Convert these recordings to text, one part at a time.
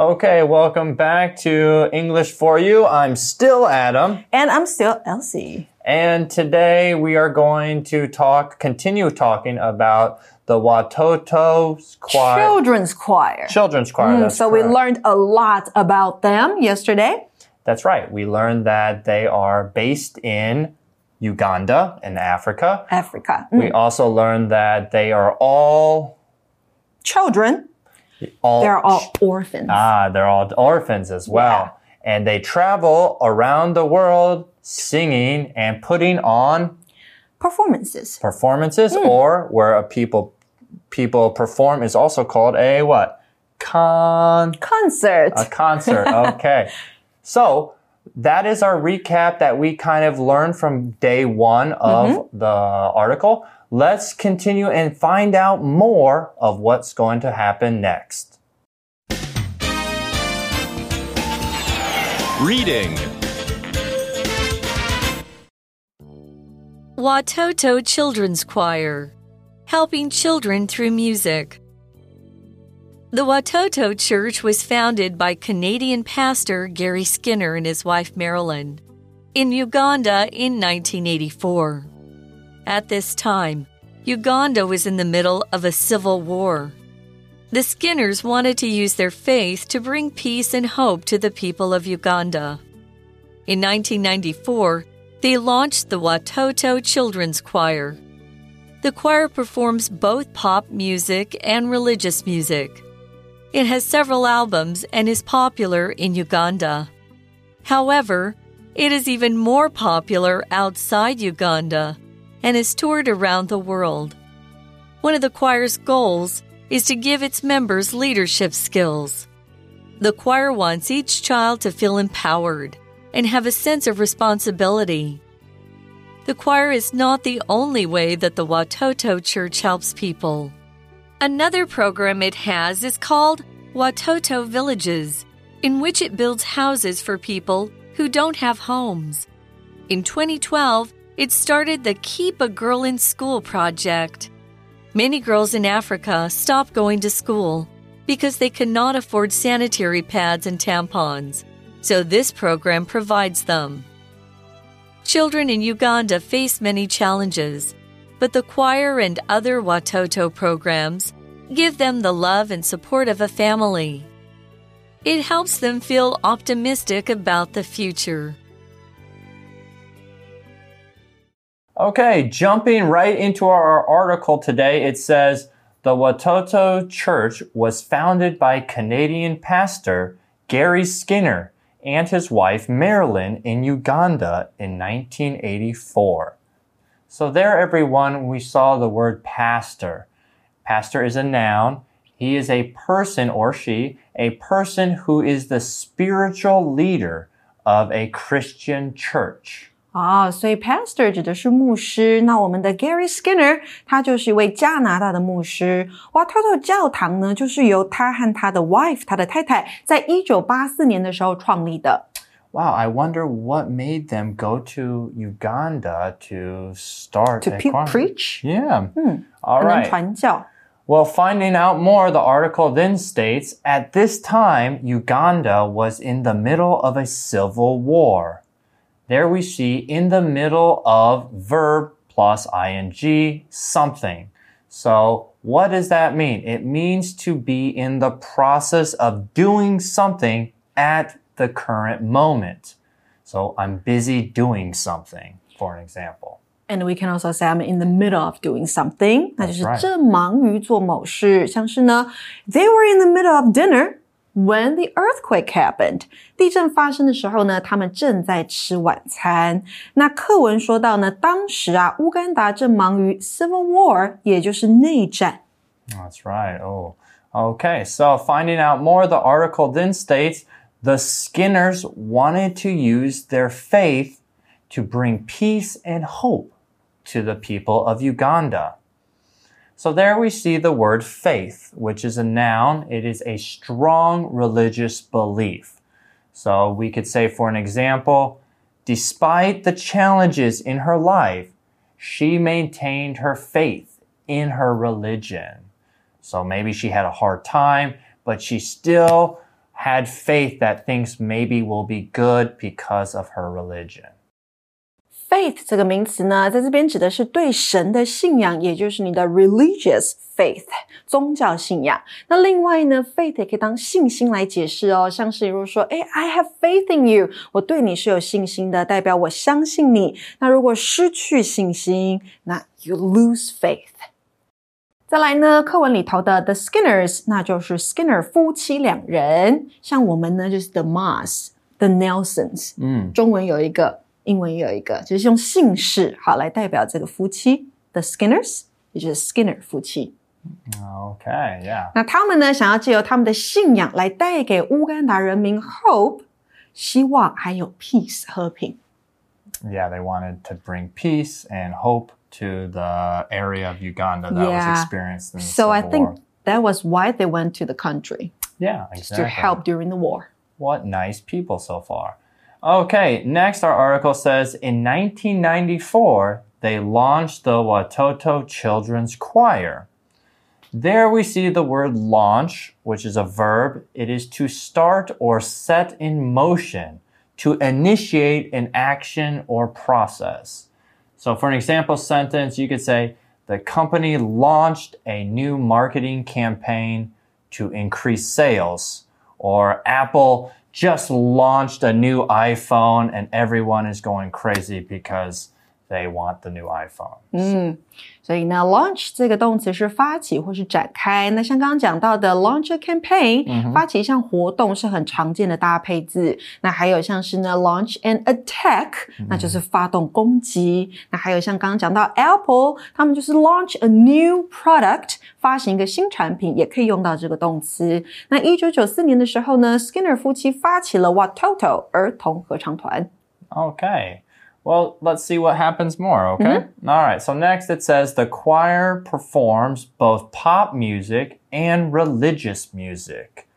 Okay, welcome back to English for You. I'm still Adam. And I'm still Elsie. And today we are going to talk, continue talking about the Watoto choir. Children's choir. Children's choir. Mm, so we learned a lot about them yesterday. That's right. We learned that they are based in Uganda in Africa. Africa. Mm. We also learned that they are all Children, all they're all orphans. Ah, they're all orphans as well. And they travel around the world singing and putting on Performances. performances or where a people people perform is also called a what? Con Concert. a concert. Okay. so that is our recap that we kind of learned from day one of mm-hmm. the article. Let's continue and find out more of what's going to happen next. Reading. Watoto Children's Choir, helping children through music. The Watoto Church was founded by Canadian pastor Gary Skinner and his wife Marilyn in Uganda in 1984. At this time, Uganda was in the middle of a civil war. The Skinners wanted to use their faith to bring peace and hope to the people of Uganda. In 1994, they launched the Watoto Children's Choir. The choir performs both pop music and religious music. It has several albums and is popular in Uganda. However, it is even more popular outside Uganda and is toured around the world. One of the choir's goals is to give its members leadership skills. The choir wants each child to feel empowered and have a sense of responsibility. The choir is not the only way that the Watoto Church helps people. Another program it has is called Watoto Villages, in which it builds houses for people who don't have homes. In 2012, it started the Keep a Girl in School project. Many girls in Africa stop going to school because they cannot afford sanitary pads and tampons, so this program provides them. Children in Uganda face many challenges, but the choir and other Watoto programs give them the love and support of a family. It helps them feel optimistic about the future. Okay, jumping right into our article today, it says the Watoto Church was founded by Canadian pastor Gary Skinner and his wife Marilyn in Uganda in 1984. So, there, everyone, we saw the word pastor. Pastor is a noun. He is a person or she, a person who is the spiritual leader of a Christian church. 啊，所以 pastor 指的是牧师。那我们的 Gary Skinner 他就是一位加拿大的牧师。Watoto 教堂呢，就是由他和他的 wife 他的太太在一九八四年的时候创立的。 wow, I wonder what made them go to Uganda to start to pe- preach. Yeah. Mm. All right. Well, finding out more, the article then states at this time, Uganda was in the middle of a civil war. There we see in the middle of verb plus ing something. So what does that mean? It means to be in the process of doing something at the current moment. So, I'm busy doing something, for an example. And we can also say I'm in the middle of doing something，那就是 right. 正忙于做某事。像是呢，They were in the middle of dinner when the earthquake happened。地震发生的时候呢，他们正在吃晚餐。那课文说到呢，当时啊，乌干达正忙于 civil war，也就是内战。 That's right. Oh, okay. So finding out more, the article then states the Skinners wanted to use their faith to bring peace and hope to the people of Uganda. So there we see the word faith, which is a noun. It is a strong religious belief. So we could say, for an example, despite the challenges in her life, she maintained her faith in her religion. So maybe she had a hard time, but she still had faith that things maybe will be good because of her religion. faith 这个名词呢，在这边指的是对神的信仰，也就是你的 religious faith 宗教信仰。那另外呢，faith 也可以当信心来解释哦，像是如果说，哎，I have faith in you，我对你是有信心的，代表我相信你。那如果失去信心，那 you lose faith。 再来呢，课文里头的 The Skinners，那就是 Skinner 夫妻两人。像我们呢，就是 The Moss，The Nelsons。嗯，中文有一个，英文也有一个，就是用姓氏好来代表这个夫妻，The Skinners，也就是 Skinner 夫妻。 Okay, yeah. 那他们呢，想要借由他们的信仰来带给乌干达人民 hope，希望还有 peace 和平。 Yeah, they wanted to bring peace and hope to the area of Uganda that Yeah. was experienced in the So I think war. that was why they went to the country Yeah, exactly. to help during the war. What nice people so far. Okay, next our article says in 1994, they launched the Watoto Children's Choir. There we see the word launch, which is a verb. It is to start or set in motion, to initiate an action or process. So, for an example sentence, you could say, The company launched a new marketing campaign to increase sales. Or Apple just launched a new iPhone and everyone is going crazy because they want the new iPhone. Hmm. 所以呢，launch 这个动词是发起或是展开。那像刚刚讲到的 launch a campaign，、发起一项活动是很常见的搭配字。那还有像是呢 launch an attack，、那就是发动攻击。那还有像刚刚讲到 Apple，他们就是 launch a new product，发行一个新产品，也可以用到这个动词。那一九九四年的时候呢，Skinner 夫妻发起了 Watoto 儿童合唱团。Okay. Well, let's see what happens more, okay? Mm-hmm. All right. So next it says the choir performs both pop music and religious music.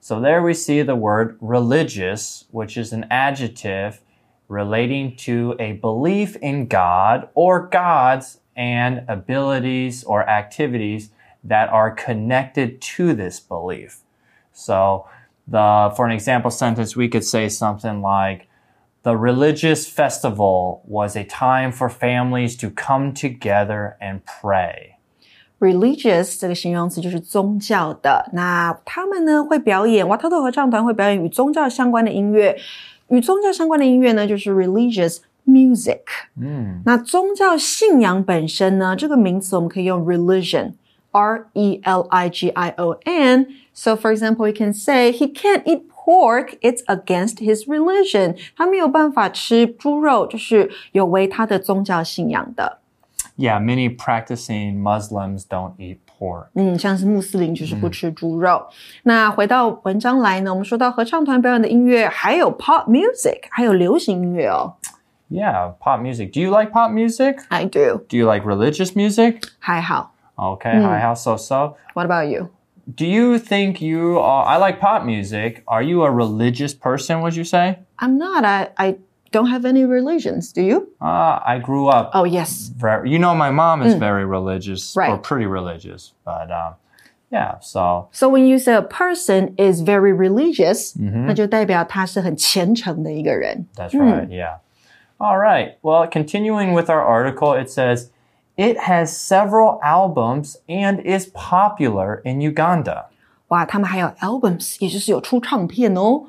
So there we see the word religious, which is an adjective relating to a belief in God or gods and abilities or activities that are connected to this belief. So the for an example sentence we could say something like the religious festival was a time for families to come together and pray. religious 这个形容词就是宗教的。那他们呢会表演，瓦特特合唱团会表演与宗教相关的音乐。与宗教相关的音乐呢，就是 religious music。嗯那宗教信仰本身呢，这个名词我们可以用 religion，R E L I G I O N。So for example, we can say he can't eat pork; it's against his religion. 他没有办法吃猪肉，就是有违他的宗教信仰的。 Yeah, many practicing Muslims don't eat pork. 嗯，像是穆斯林就是不吃猪肉。那回到文章来呢，我们说到合唱团表演的音乐，还有 pop music，还有流行音乐哦。 Yeah, pop music. Do you like pop music? I do， Do you like religious music? 还好。 Okay, hi, how so so? What about you？ Do you think you are? I like pop music. Are you a religious person? Would you say? I'm not. I I don't have any religions. Do you? Uh, I grew up Oh yes. very. You know, my mom is very religious or Right. pretty religious, but um, yeah. So So when you say a person is very religious，、那就代表他是很虔诚的一个人。 That's right, yeah. All right. Well, continuing with our article, it says it has several albums and is popular in Uganda. 哇，他们还有 albums，也就是有出唱片哦。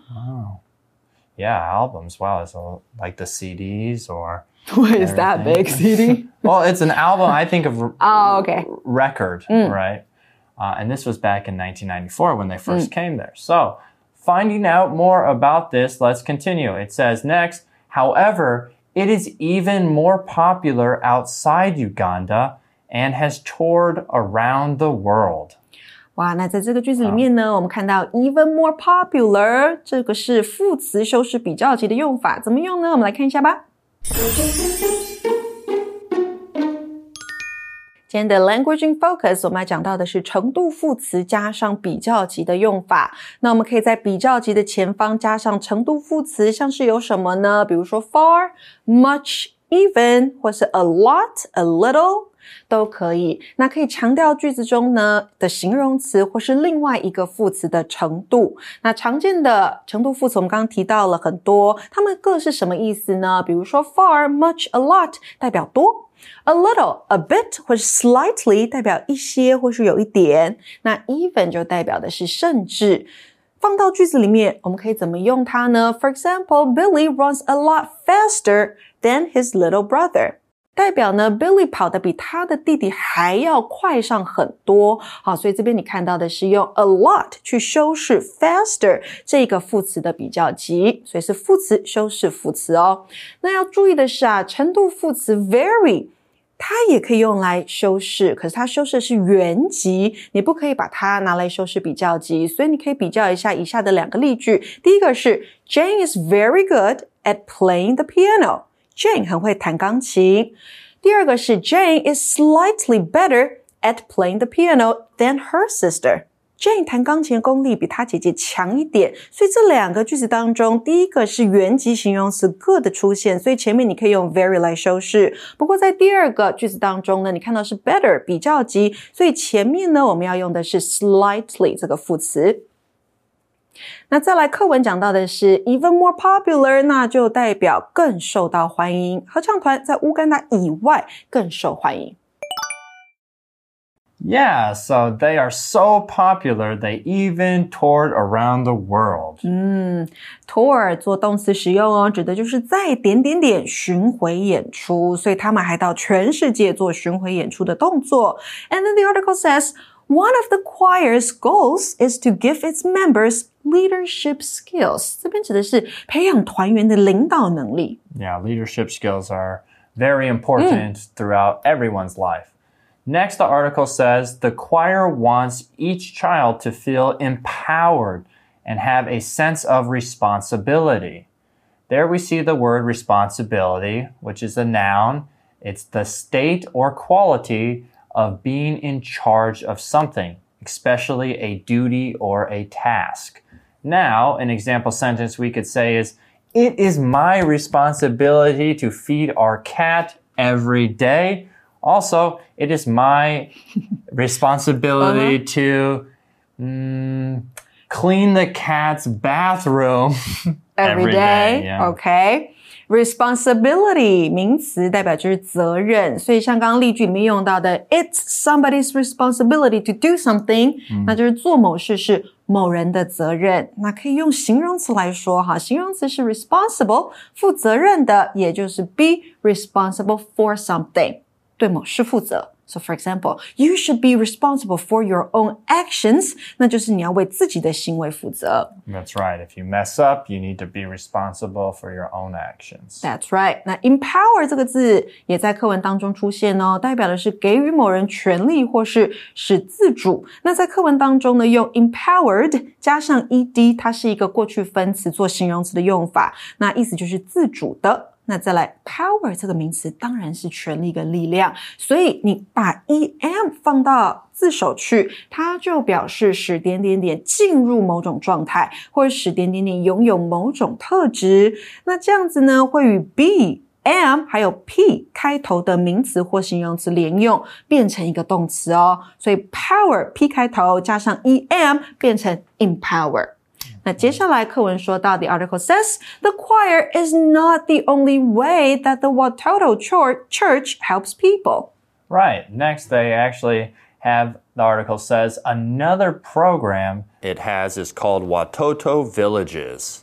Yeah, albums. Wow, so like the CDs or What is that big CD? well, it's an album. I think of oh, okay. record, right? Uh, and this was back in 1994 when they first came there. So, finding out more about this, let's continue. It says next, however, it is even more popular outside Uganda and has toured around the world. 哇，那在这个句子里面呢，我们看到 even more popular 这个是副词修饰比较级的用法，怎么用呢？我们来看一下吧。 今天的 Language in Focus，我们要讲到的是程度副词加上比较级的用法。那我们可以在比较级的前方加上程度副词，像是有什么呢？比如说 far、much、even，或是 a lot、a little。都可以。那可以强调句子中呢的形容词或是另外一个副词的程度。那常见的程度副词我们刚刚提到了很多，它们各是什么意思呢？比如说 far、much、a lot 代表多。A little, a bit 或是 slightly 代表一些或是有一点，那 even 就代表的是甚至。放到句子里面，我们可以怎么用它呢？For example, Billy runs a lot faster than his little brother. 代表呢，Billy 跑得比他的弟弟还要快上很多。好，所以这边你看到的是用 a lot 去修饰 faster 这个副词的比较级，所以是副词修饰副词哦。那要注意的是啊，程度副词 very。它也可以用来修饰，可是它修饰的是原级，你不可以把它拿来修饰比较级。所以你可以比较一下以下的两个例句。第一个是 Jane is very good at playing the piano。Jane 很会弹钢琴。第二个是 Jane is slightly better at playing the piano than her sister。Jane 弹钢琴的功力比她姐姐强一点，所以这两个句子当中，第一个是原级形容词 good 的出现，所以前面你可以用 very 来修饰。不过在第二个句子当中呢，你看到是 better 比较级，所以前面呢我们要用的是 slightly 这个副词。那再来课文讲到的是 even more popular，那就代表更受到欢迎，合唱团在乌干达以外更受欢迎。Yeah, so they are so popular they even toured around the world. 嗯，tour 做动词使用哦，指的就是在点点点巡回演出，所以他们还到全世界做巡回演出的动作。And then the article says one of the choir's goals is to give its members leadership skills. 这边指的是培养团员的领导能力。Yeah, leadership skills are very important throughout everyone's life. Next, the article says the choir wants each child to feel empowered and have a sense of responsibility. There we see the word responsibility, which is a noun. It's the state or quality of being in charge of something, especially a duty or a task. Now, an example sentence we could say is, It is my responsibility to feed our cat every day. Also, it is my responsibility uh -huh. to mm, clean the cat's bathroom every, every day. day yeah. Okay. Responsibility 名词代表就是责任，所以像刚刚例句里面用到的，It's somebody's responsibility to do something，、嗯、那就是做某事是某人的责任。那可以用形容词来说哈，形容词是 responsible，负责任的，也就是 be responsible for something。对某事负责。So, for example, you should be responsible for your own actions. 那就是你要为自己的行为负责。That's right. If you mess up, you need to be responsible for your own actions. That's right. 那 empower 这个字也在课文当中出现哦，代表的是给予某人权利或是使自主。那在课文当中呢，用 empowered 加上 ed，它是一个过去分词做形容词的用法，那意思就是自主的。 那再来，power 这个名词当然是权力跟力量，所以你把 e m 放到字首去，它就表示使点点点进入某种状态，或者使点点点拥有某种特质。那这样子呢，会与 b m 还有 p 开头的名词或形容词连用，变成一个动词哦。所以 power p 开头加上 e m 变成 empower。那接下来课文说到，the article says the choir is not the only way that the Watoto church helps people. Right. Next, they actually have the article says another program it has is called Watoto Villages,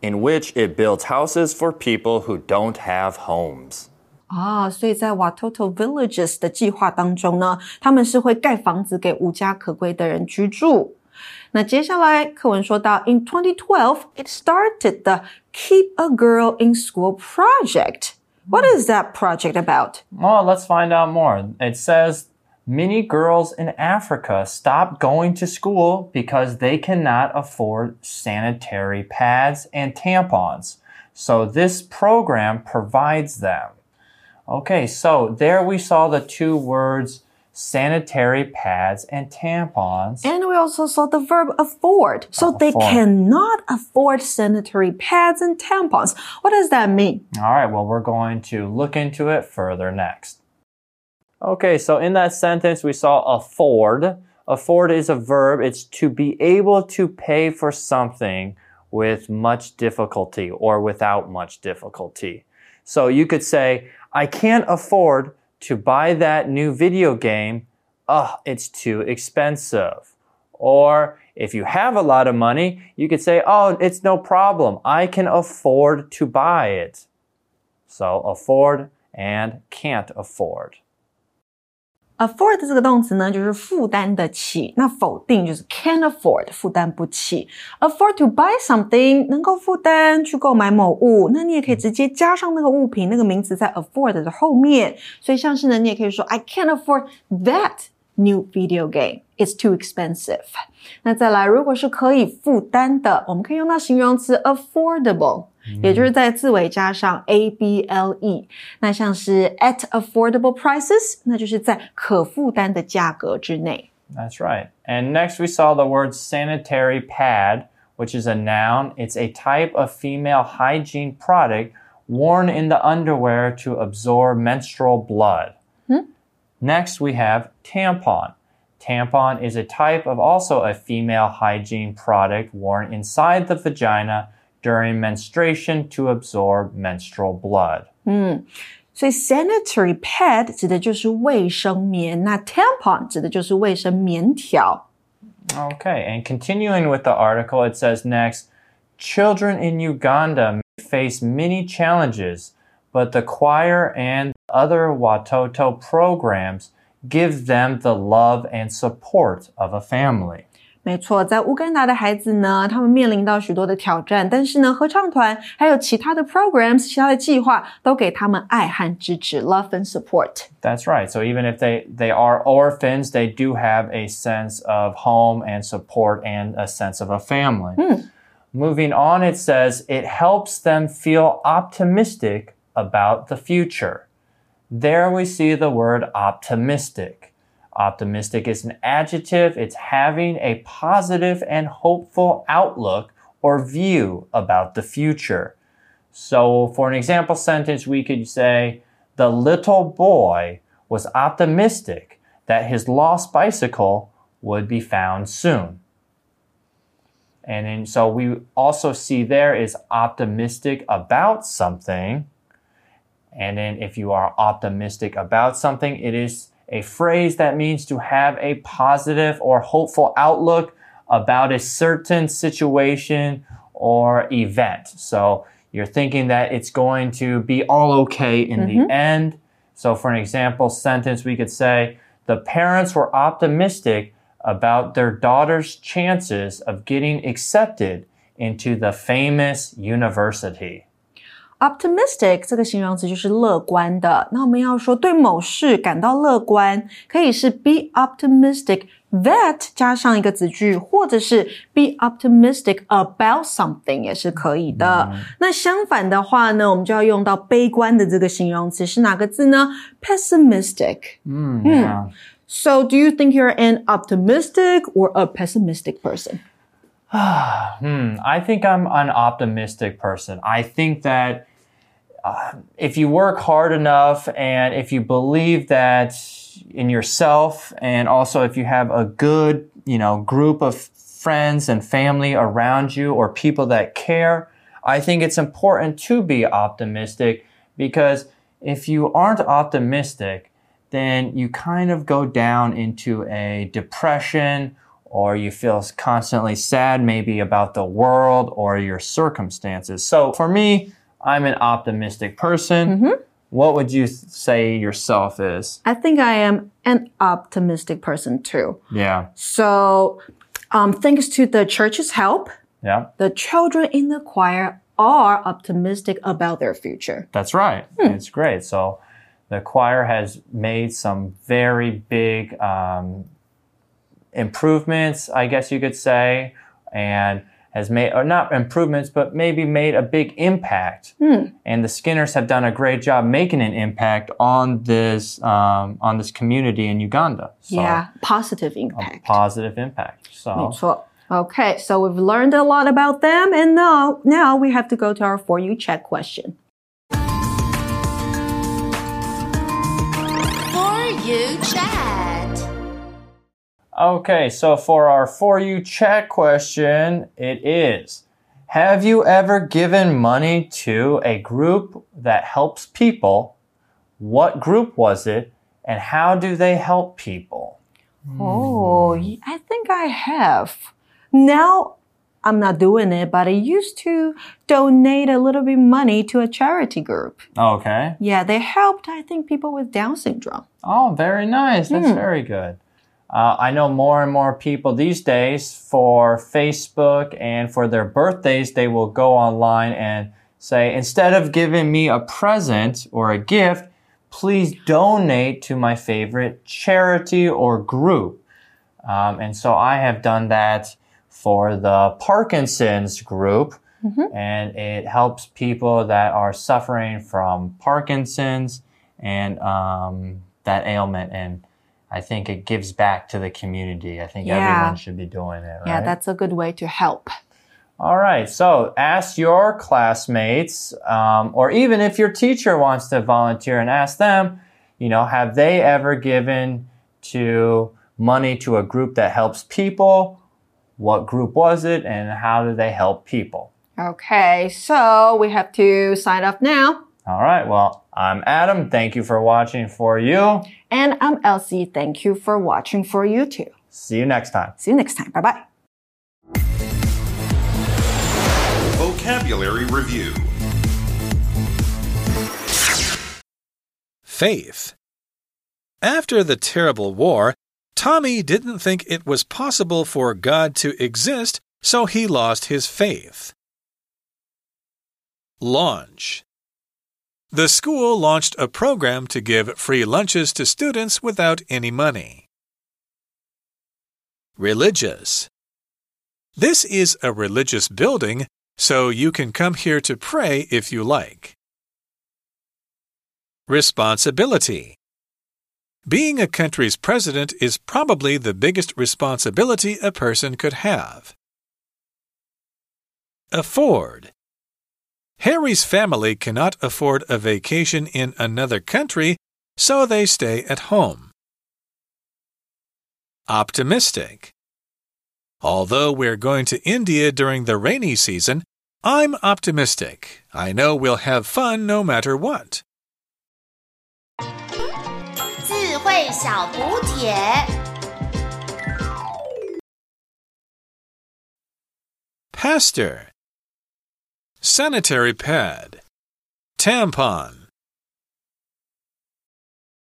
in which it builds houses for people who don't have homes. 啊，所以在 Watoto Villages 的计划当中呢，他们是会盖房子给无家可归的人居住。 那接下来课文说到，in 2012 it started the Keep a Girl in School project. What is that project about? Well, let's find out more. It says many girls in Africa stop going to school because they cannot afford sanitary pads and tampons. So this program provides them. Okay, so there we saw the two words sanitary pads and tampons. And we also saw the verb afford. So afford. they cannot afford sanitary pads and tampons. What does that mean? All right, well, we're going to look into it further next. Okay, so in that sentence, we saw afford. Afford is a verb. It's to be able to pay for something with much difficulty or without much difficulty. So you could say, I can't afford to buy that new video game. Ugh, it's too expensive. Or if you have a lot of money, you could say, oh, it's no problem. I can afford to buy it. So afford and can't afford. Afford 这个动词呢，就是负担得起。那否定就是 can't afford，负担不起。afford to buy something，能够负担去购买某物。那你也可以直接加上那个物品那个名词在 afford 的后面。所以像是呢，你也可以说 I can't afford that new video game. It's too expensive. 那再来，如果是可以负担的，我们可以用到形容词 affordable。也就是在字尾加上 a b l e，那像是 at affordable prices，那就是在可负担的价格之内。That's right. And next we saw the word sanitary pad, which is a noun. It's a type of female hygiene product worn in the underwear to absorb menstrual blood. Hmm? Next we have tampon. Tampon is a type of also a female hygiene product worn inside the vagina during menstruation to absorb menstrual blood. 嗯，所以 sanitary pad 指的就是卫生棉，那 tampon 指的就是卫生棉条。Okay, and continuing with the article, it says next Children in Uganda face many challenges, but the choir and other Watoto programs give them the love and support of a family. 没错，在乌干达的孩子呢，他们面临到许多的挑战，但是呢，合唱团还有其他的 programs、其他的计划都给他们爱和支持，love and support。That's right. So even if they they are orphans, they do have a sense of home and support and a sense of a family. Moving on, it says it helps them feel optimistic about the future. There we see the word optimistic. Optimistic is an adjective. It's having a positive and hopeful outlook or view about the future. So for an example sentence, we could say, the little boy was optimistic that his lost bicycle would be found soon. And then, so we also see there is optimistic about something. And then if you are optimistic about something, it is a phrase that means to have a positive or hopeful outlook about a certain situation or event. So you're thinking that it's going to be all okay in the mm-hmm. end. So for an example sentence, we could say, the parents were optimistic about their daughter's chances of getting accepted into the famous university. Optimistic 这个形容词就是乐观的。那我们要说对某事感到乐观，可以是 be optimistic that 加上一个子句，或者是 be optimistic about something 也是可以的。那相反的话呢，我们就要用到悲观的这个形容词是哪个字呢？pessimistic。 Yeah. So do you think you're an optimistic or a pessimistic person? Hmm, I think I'm an optimistic person. I think that if you work hard enough and if you believe that in yourself and also if you have a good, you know, group of friends and family around you or people that care, I think it's important to be optimistic because if you aren't optimistic, then you kind of go down into a depression or you feel constantly sad maybe about the world or your circumstances. So for me, I'm an optimistic person. What would you say yourself is? I think I am an optimistic person too. Yeah. So, um, thanks to the church's help, Yeah. the children in the choir are optimistic about their future. That's right. It's great. So the choir has made some very big um, improvements, I guess you could say, and has made, or not improvements, but maybe made a big impact. And the Skinners have done a great job making an impact on this um, on this community in Uganda. So, yeah, positive impact. positive impact. So 没错. Okay, so we've learned a lot about them, and now now we have to go to our for you check question. For You chat. Okay, so for our For You Chat question, it is Have you ever given money to a group that helps people? What group was it? And how do they help people? Oh, I think I have. Now I'm not doing it, but I used to donate a little bit of money to a charity group. Okay. Yeah, they helped, I think, people with Down syndrome. Oh, very nice. That's hmm. very good. Uh, I know more and more people these days for Facebook and for their birthdays, they will go online and say, instead of giving me a present or a gift, please donate to my favorite charity or group. Um, and so I have done that for the Parkinson's group. And it helps people that are suffering from Parkinson's and um, that ailment. And I think it gives back to the community. I think Yeah. everyone should be doing it, right? Yeah, that's a good way to help. All right. So ask your classmates, um, or even if your teacher wants to volunteer and ask them, you know, have they ever given to money to a group that helps people? What group was it and how do they help people? Okay, so we have to sign off now. All right. Well, I'm Adam. Thank you for watching for you. And I'm Elsie. Thank you for watching for you too. See you next time. See you next time. Bye bye. Vocabulary Review Faith. After the terrible war, Tommy didn't think it was possible for God to exist, so he lost his faith. Launch. The school launched a program to give free lunches to students without any money. Religious. This is a religious building, so you can come here to pray if you like. Responsibility. Being a country's president is probably the biggest responsibility a person could have. Afford. Harry's family cannot afford a vacation in another country, so they stay at home. Optimistic. Although we're going to India during the rainy season, I'm optimistic. I know we'll have fun no matter what. 智慧小补帖。 Pastor. Sanitary pad. Tampon.